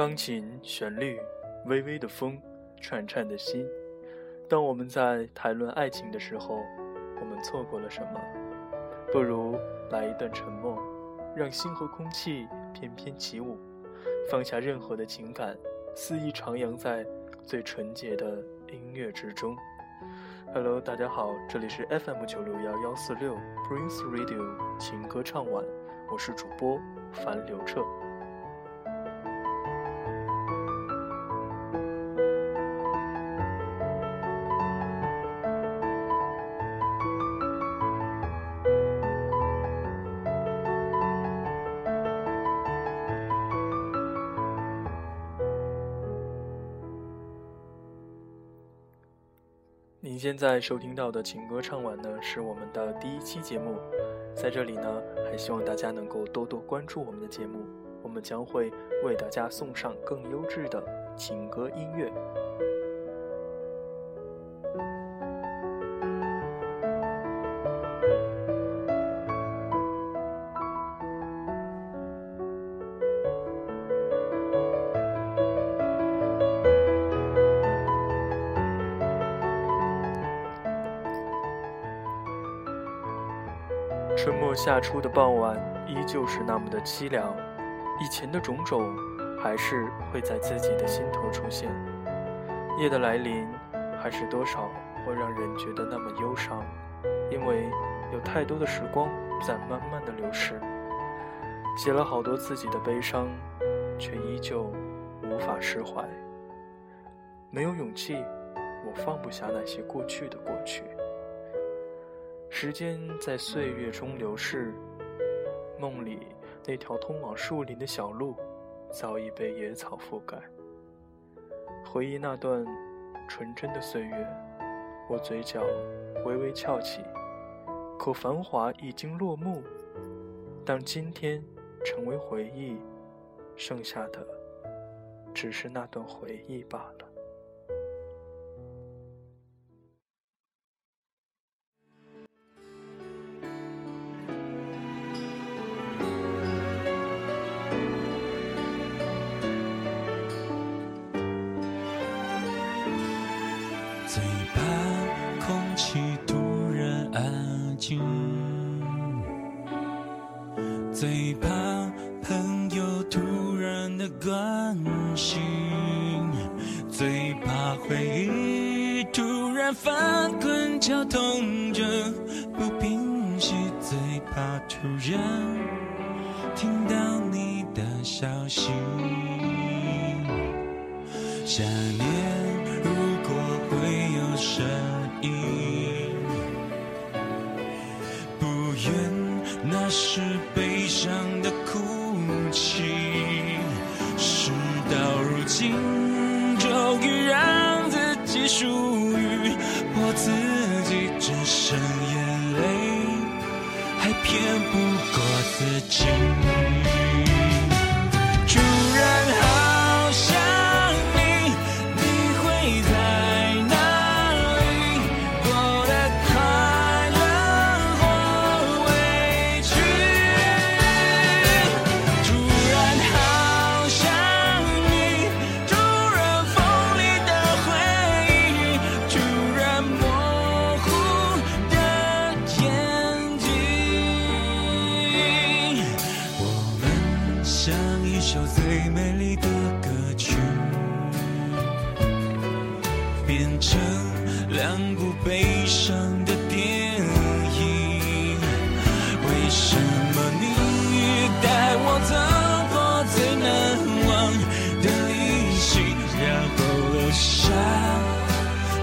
钢琴旋律，微微的风，颤颤的心。当我们在谈论爱情的时候，我们错过了什么？不如来一段沉默，让心和空气翩翩起舞，放下任何的情感，肆意徜徉在最纯洁的音乐之中。Hello，大家好，这里是 FM 九六幺幺四六 Prince Radio 情歌唱晚，我是主播樊刘彻。在收听到的情歌唱晚呢，是我们的第一期节目。在这里呢，还希望大家能够多多关注我们的节目，我们将会为大家送上更优质的情歌音乐。春末夏初的傍晚，依旧是那么的凄凉。以前的种种，还是会在自己的心头出现。夜的来临，还是多少会让人觉得那么忧伤，因为有太多的时光在慢慢的流逝。写了好多自己的悲伤，却依旧无法释怀。没有勇气，我放不下那些过去的过去。时间在岁月中流逝，梦里那条通往树林的小路早已被野草覆盖。回忆那段纯真的岁月，我嘴角微微翘起。可繁华已经落幕，当今天成为回忆，剩下的只是那段回忆罢了。气突然安静，最怕朋友突然的关心，最怕回忆突然翻滚绞痛着不平息，最怕突然听到你的消息，想念。如果会有声音，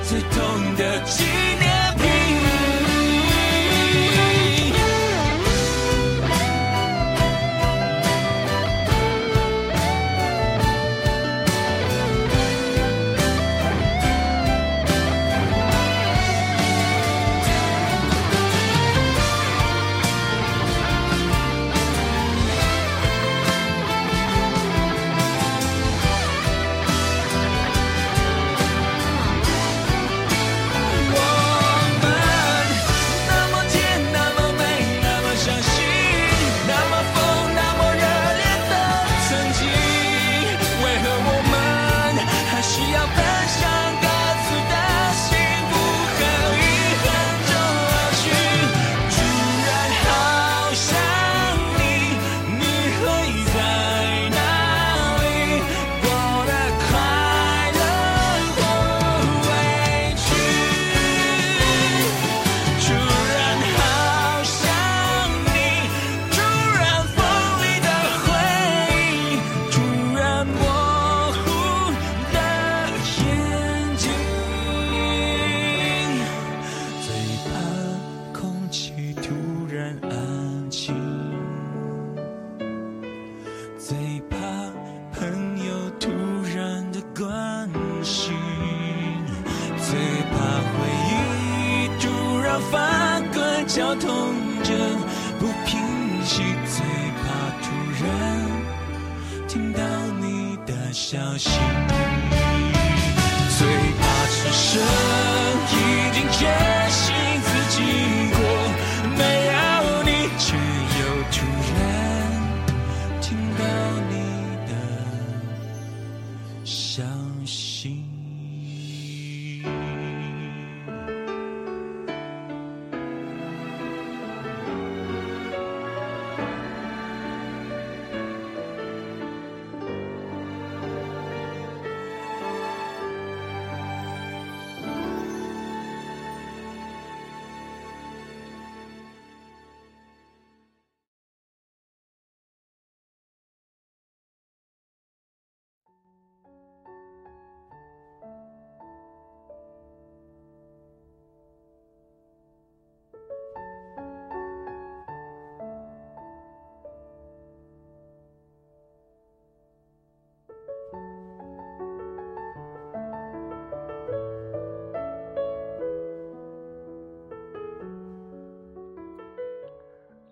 最痛的记忆。最怕此生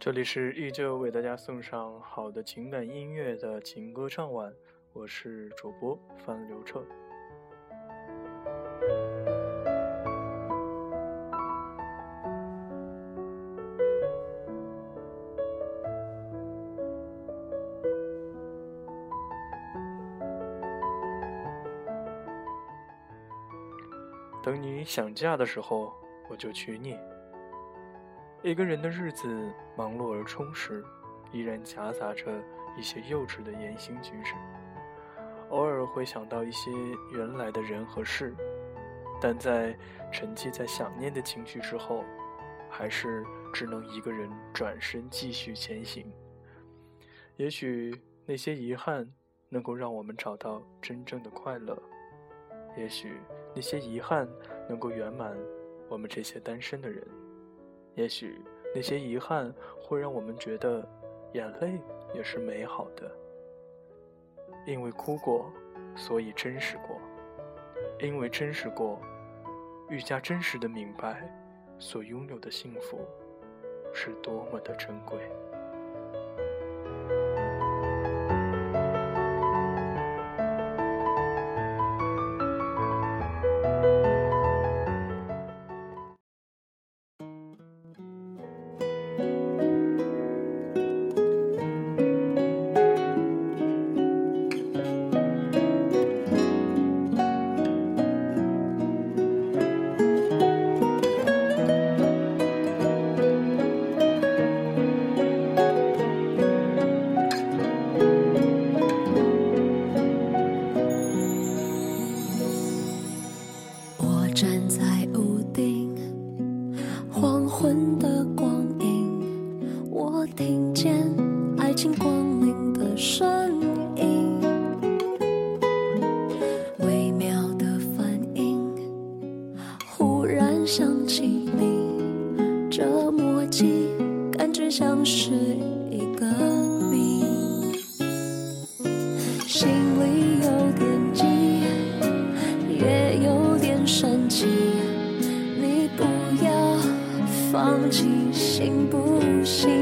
这里是依旧为大家送上好的情感音乐的情歌唱晚，我是主播范刘彻。等你想嫁的时候，我就娶你。一个人的日子忙碌而充实，依然夹杂着一些幼稚的言行举止。偶尔会想到一些原来的人和事，但在沉寂在想念的情绪之后，还是只能一个人转身继续前行。也许那些遗憾能够让我们找到真正的快乐，也许那些遗憾能够圆满我们这些单身的人。也许那些遗憾会让我们觉得，眼泪也是美好的。因为哭过，所以真实过；因为真实过，愈加真实的明白，所拥有的幸福是多么的珍贵。站在屋顶黄昏的光影我听见爱情光临的声音微妙的反应忽然想起你这默契感觉像是一个谜。心里你行不行？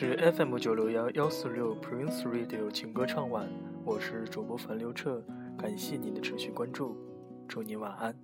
是 FM 九六幺幺四六 Prince Radio 情歌唱晚，我是主播樊刘彻，感谢您的持续关注，祝您晚安。